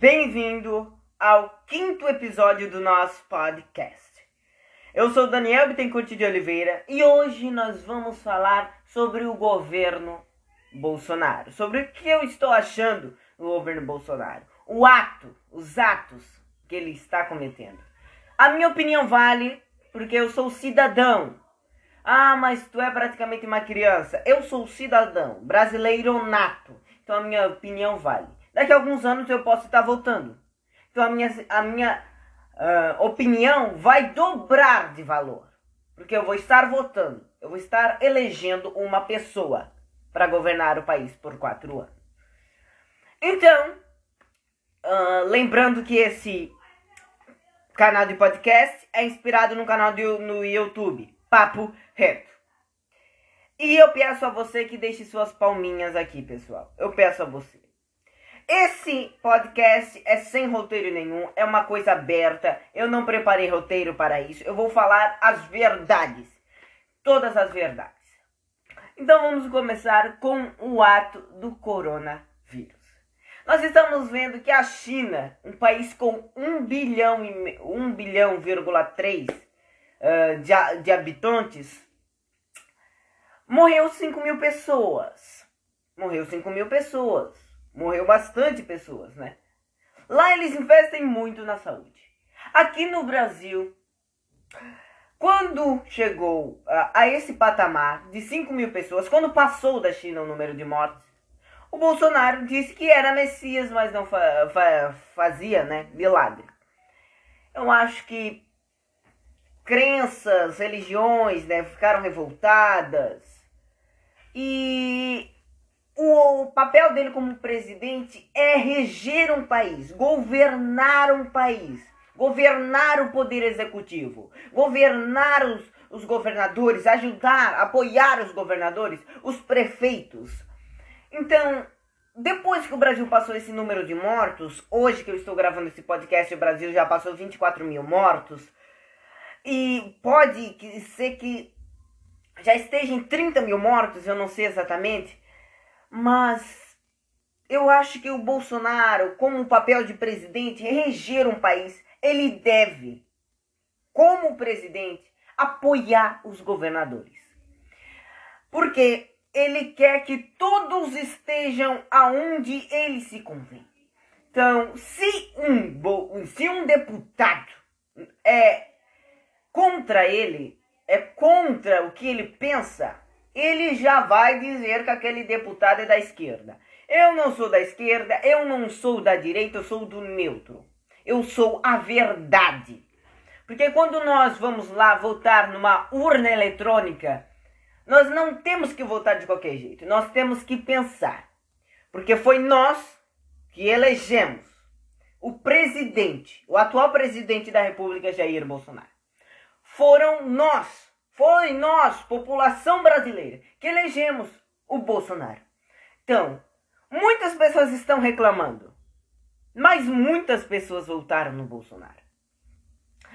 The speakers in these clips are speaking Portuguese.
Bem-vindo ao quinto episódio do nosso podcast. Eu sou Daniel Bittencourt de Oliveira e hoje nós vamos falar sobre o governo Bolsonaro, sobre o que eu estou achando do governo Bolsonaro, o ato, os atos que ele está cometendo. A minha opinião vale porque eu sou cidadão. Ah, mas tu é praticamente uma criança. Eu sou cidadão, brasileiro nato. Então a minha opinião vale. Daqui a alguns anos eu posso estar votando. Então a minha, a minha uh, opinião vai dobrar de valor. Porque eu vou estar votando. Eu vou estar elegendo uma pessoa para governar o país por quatro anos. Então, uh, lembrando que esse canal de podcast é inspirado no canal do, no YouTube, Papo Reto. E eu peço a você que deixe suas palminhas aqui, pessoal. Eu peço a você. Esse podcast é sem roteiro nenhum, é uma coisa aberta. Eu não preparei roteiro para isso. Eu vou falar as verdades. Todas as verdades. Então vamos começar com o ato do coronavírus. Nós estamos vendo que a China, um país com 1 bilhão e 1 bilhão,3 uh, de, de habitantes, morreu 5 mil pessoas. Morreu 5 mil pessoas Morreu bastante pessoas, né? Lá eles investem muito na saúde. Aqui no Brasil, quando chegou a, a esse patamar de 5 mil pessoas, quando passou da China o número de mortes, o Bolsonaro disse que era Messias, mas não fa fa fazia, né, milagre. Eu acho que crenças, religiões, né, ficaram revoltadas. E o papel dele como presidente é reger um país, governar um país, governar o poder executivo, governar os, os governadores, ajudar, apoiar os governadores, os prefeitos. Então, depois que o Brasil passou esse número de mortos, hoje que eu estou gravando esse podcast, o Brasil já passou 24 mil mortos, e pode ser que já esteja em 30 mil mortos, eu não sei exatamente. Mas eu acho que o Bolsonaro, como papel de presidente, reger um país, ele deve, como presidente, apoiar os governadores. Porque ele quer que todos estejam aonde ele se convém. Então, se um, se um deputado é contra ele, é contra o que ele pensa, ele já vai dizer que aquele deputado é da esquerda. Eu não sou da esquerda, eu não sou da direita, eu sou do neutro. Eu sou a verdade. Porque quando nós vamos lá votar numa urna eletrônica, nós não temos que votar de qualquer jeito, nós temos que pensar. Porque foi nós que elegemos o presidente, o atual presidente da República, Jair Bolsonaro. Foram nós foi nós, população brasileira, que elegemos o Bolsonaro. Então, muitas pessoas estão reclamando, mas muitas pessoas votaram no Bolsonaro.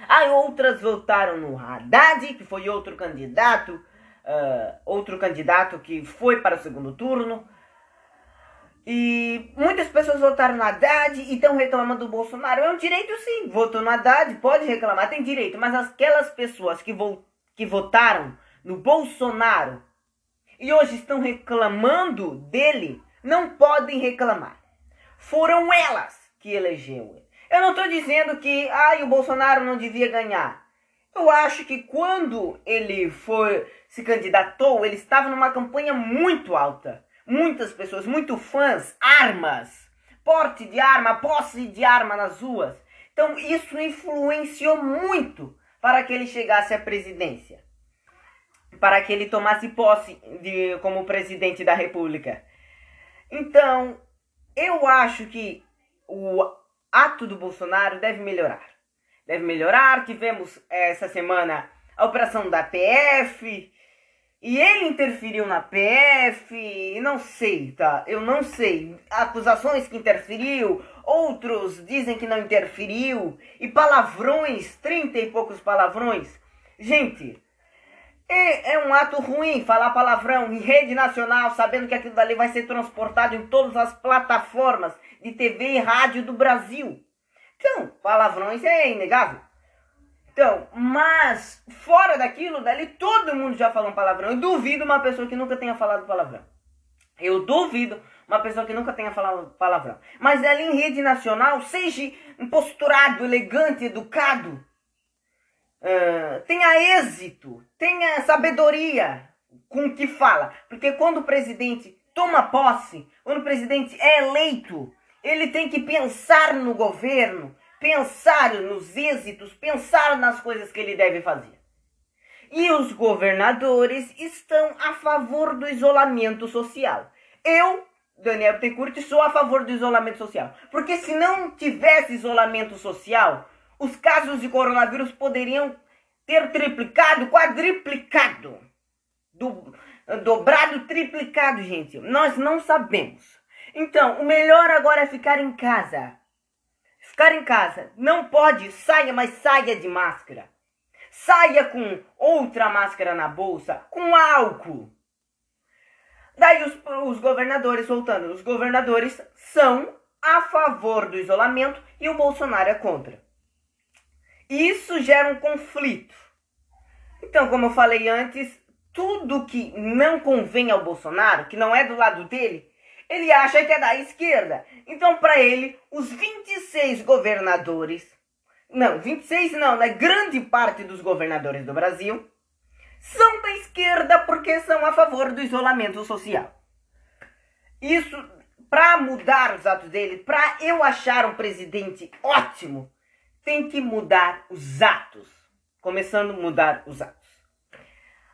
Aí outras votaram no Haddad, que foi outro candidato, uh, outro candidato que foi para o segundo turno. E muitas pessoas votaram no Haddad e estão reclamando do Bolsonaro. É um direito sim, votou no Haddad, pode reclamar, tem direito. Mas aquelas pessoas que votaram que votaram no Bolsonaro e hoje estão reclamando dele, não podem reclamar. Foram elas que elegeu ele. Eu não estou dizendo que ai, o Bolsonaro não devia ganhar. Eu acho que quando ele foi se candidatou, ele estava numa campanha muito alta. Muitas pessoas, muito fãs, armas, porte de arma, posse de arma nas ruas. Então isso influenciou muito para que ele chegasse à presidência, para que ele tomasse posse de, como presidente da República. Então, eu acho que o ato do Bolsonaro deve melhorar. Deve melhorar. Tivemos essa semana a operação da PF. E ele interferiu na PF, não sei, tá? Eu não sei. Acusações que interferiu, outros dizem que não interferiu, e palavrões, trinta e poucos palavrões. Gente, É, é um ato ruim falar palavrão em rede nacional, sabendo que aquilo dali vai ser transportado em todas as plataformas de TV e rádio do Brasil. Então, palavrões é inegável. Então, mas fora daquilo, dali todo mundo já falou um palavrão. Eu duvido uma pessoa que nunca tenha falado palavrão. Eu duvido uma pessoa que nunca tenha falado palavrão. Mas ali em rede nacional, seja posturado, elegante, educado, uh, tenha êxito, tenha sabedoria com o que fala. Porque quando o presidente toma posse, quando o presidente é eleito, ele tem que pensar no governo, pensar nos êxitos, pensar nas coisas que ele deve fazer. E os governadores estão a favor do isolamento social. Eu, Daniel Bittencourt, sou a favor do isolamento social. Porque se não tivesse isolamento social, os casos de coronavírus poderiam ter triplicado, quadriplicado. Do, dobrado, triplicado, gente. Nós não sabemos. Então, o melhor agora é ficar em casa. Ficar em casa. Não pode, saia, mas saia de máscara. Saia com outra máscara na bolsa, com álcool. Daí os, os governadores, voltando, os governadores são a favor do isolamento e o Bolsonaro é contra. Isso gera um conflito. Então, como eu falei antes, tudo que não convém ao Bolsonaro, que não é do lado dele, ele acha que é da esquerda. Então, para ele, os 26 governadores, não, 26 não, né? Grande parte dos governadores do Brasil são da esquerda porque são a favor do isolamento social. Isso, para mudar os atos dele, para eu achar um presidente ótimo, tem que mudar os atos. Começando a mudar os atos.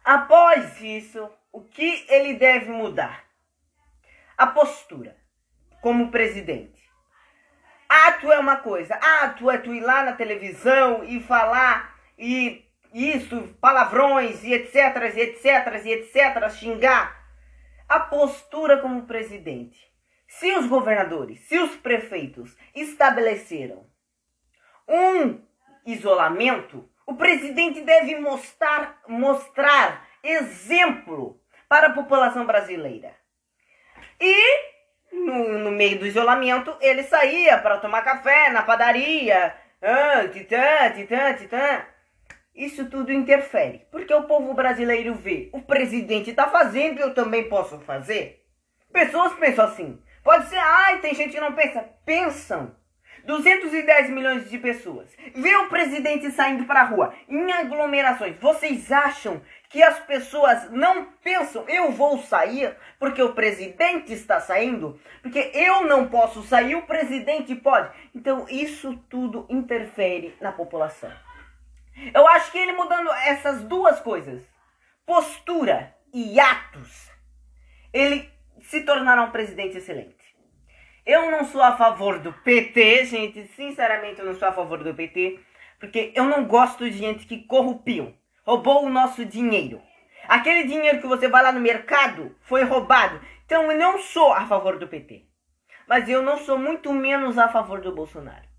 Após isso, o que ele deve mudar? A postura como presidente. Ato é uma coisa, ato é tu ir lá na televisão e falar e isso, palavrões e etc, e etc, e etc, xingar. A postura como presidente. Se os governadores, se os prefeitos estabeleceram um isolamento, o presidente deve mostrar, mostrar exemplo para a população brasileira. E no, no meio do isolamento, ele saía para tomar café na padaria. Ah, titã, titã, titã. Isso tudo interfere, porque o povo brasileiro vê, o presidente está fazendo eu também posso fazer. Pessoas pensam assim. Pode ser, ai, tem gente que não pensa. Pensam. 210 milhões de pessoas. Vê o presidente saindo para a rua em aglomerações. Vocês acham que as pessoas não pensam, eu vou sair porque o presidente está saindo? Porque eu não posso sair, o presidente pode. Então isso tudo interfere na população. Eu acho que ele mudando essas duas coisas, postura e atos, ele se tornará um presidente excelente. Eu não sou a favor do PT, gente, sinceramente eu não sou a favor do PT, porque eu não gosto de gente que corrupeu, roubou o nosso dinheiro. Aquele dinheiro que você vai lá no mercado foi roubado. Então eu não sou a favor do PT. Mas eu não sou muito menos a favor do Bolsonaro.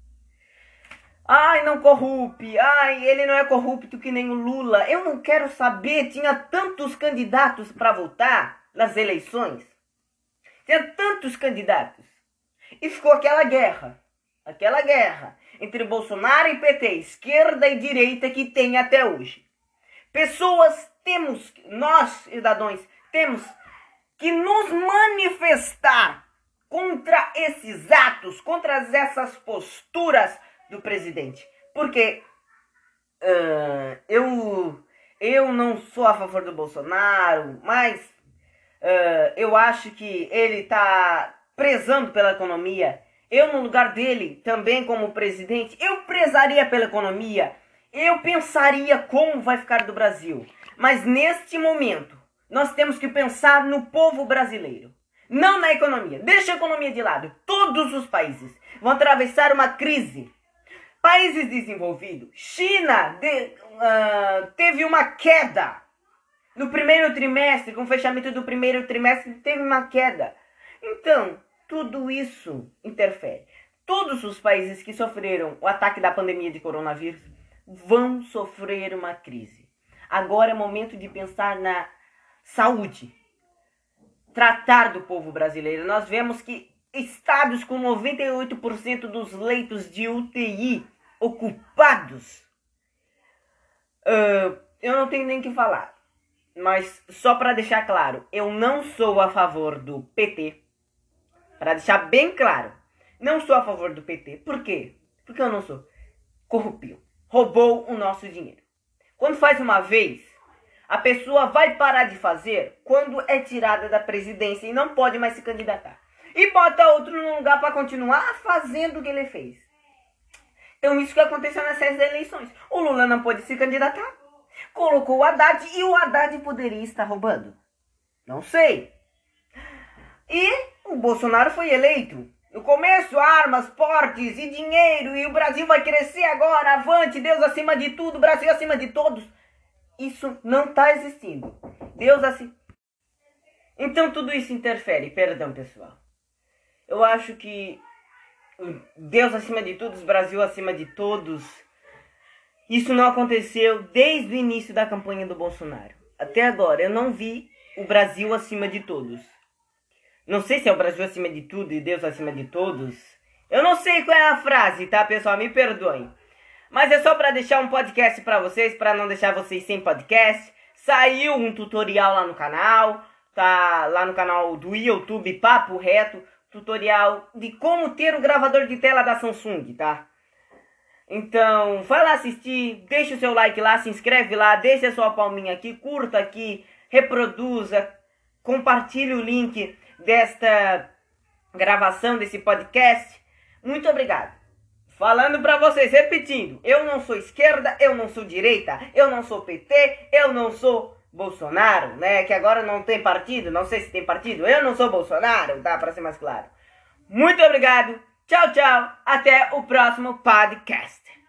Ai, não corrupte. Ai, ele não é corrupto que nem o Lula. Eu não quero saber. Tinha tantos candidatos para votar nas eleições. Tinha tantos candidatos. E ficou aquela guerra. Aquela guerra entre Bolsonaro e PT, esquerda e direita, que tem até hoje. Pessoas temos, nós cidadãos, temos que nos manifestar contra esses atos, contra essas posturas do presidente. Porque uh, eu, eu não sou a favor do Bolsonaro, mas uh, eu acho que ele está prezando pela economia. Eu, no lugar dele, também como presidente, eu prezaria pela economia. Eu pensaria como vai ficar do Brasil. Mas neste momento, nós temos que pensar no povo brasileiro. Não na economia. Deixa a economia de lado. Todos os países vão atravessar uma crise. Países desenvolvidos, China de, uh, teve uma queda no primeiro trimestre, com o fechamento do primeiro trimestre, teve uma queda. Então, tudo isso interfere. Todos os países que sofreram o ataque da pandemia de coronavírus vão sofrer uma crise. Agora é momento de pensar na saúde. Tratar do povo brasileiro. Nós vemos que estados com 98% dos leitos de UTI ocupados. Uh, eu não tenho nem que falar. Mas só para deixar claro, eu não sou a favor do PT. Para deixar bem claro, não sou a favor do PT. Por quê? Porque eu não sou. Corrupio. Roubou o nosso dinheiro. Quando faz uma vez, a pessoa vai parar de fazer quando é tirada da presidência e não pode mais se candidatar. E bota outro no lugar para continuar fazendo o que ele fez. Então isso que aconteceu nessas eleições. O Lula não pôde se candidatar. Colocou o Haddad e o Haddad poderia estar roubando. Não sei. E o Bolsonaro foi eleito. No começo, armas, portes e dinheiro, e o Brasil vai crescer agora, avante, Deus acima de tudo, Brasil acima de todos. Isso não está existindo. Deus assim. Então tudo isso interfere, perdão pessoal. Eu acho que Deus acima de todos, Brasil acima de todos. Isso não aconteceu desde o início da campanha do Bolsonaro. Até agora eu não vi o Brasil acima de todos. Não sei se é o Brasil acima de tudo e Deus acima de todos. Eu não sei qual é a frase, tá, pessoal? Me perdoem. Mas é só para deixar um podcast para vocês, para não deixar vocês sem podcast. Saiu um tutorial lá no canal, tá lá no canal do YouTube Papo Reto, tutorial de como ter o gravador de tela da Samsung, tá? Então, vai lá assistir, deixa o seu like lá, se inscreve lá, deixa a sua palminha aqui, curta aqui, reproduza, compartilhe o link desta gravação desse podcast. Muito obrigado. Falando para vocês, repetindo, eu não sou esquerda, eu não sou direita, eu não sou PT, eu não sou Bolsonaro, né? Que agora não tem partido, não sei se tem partido. Eu não sou Bolsonaro, tá? Para ser mais claro. Muito obrigado. Tchau, tchau. Até o próximo podcast.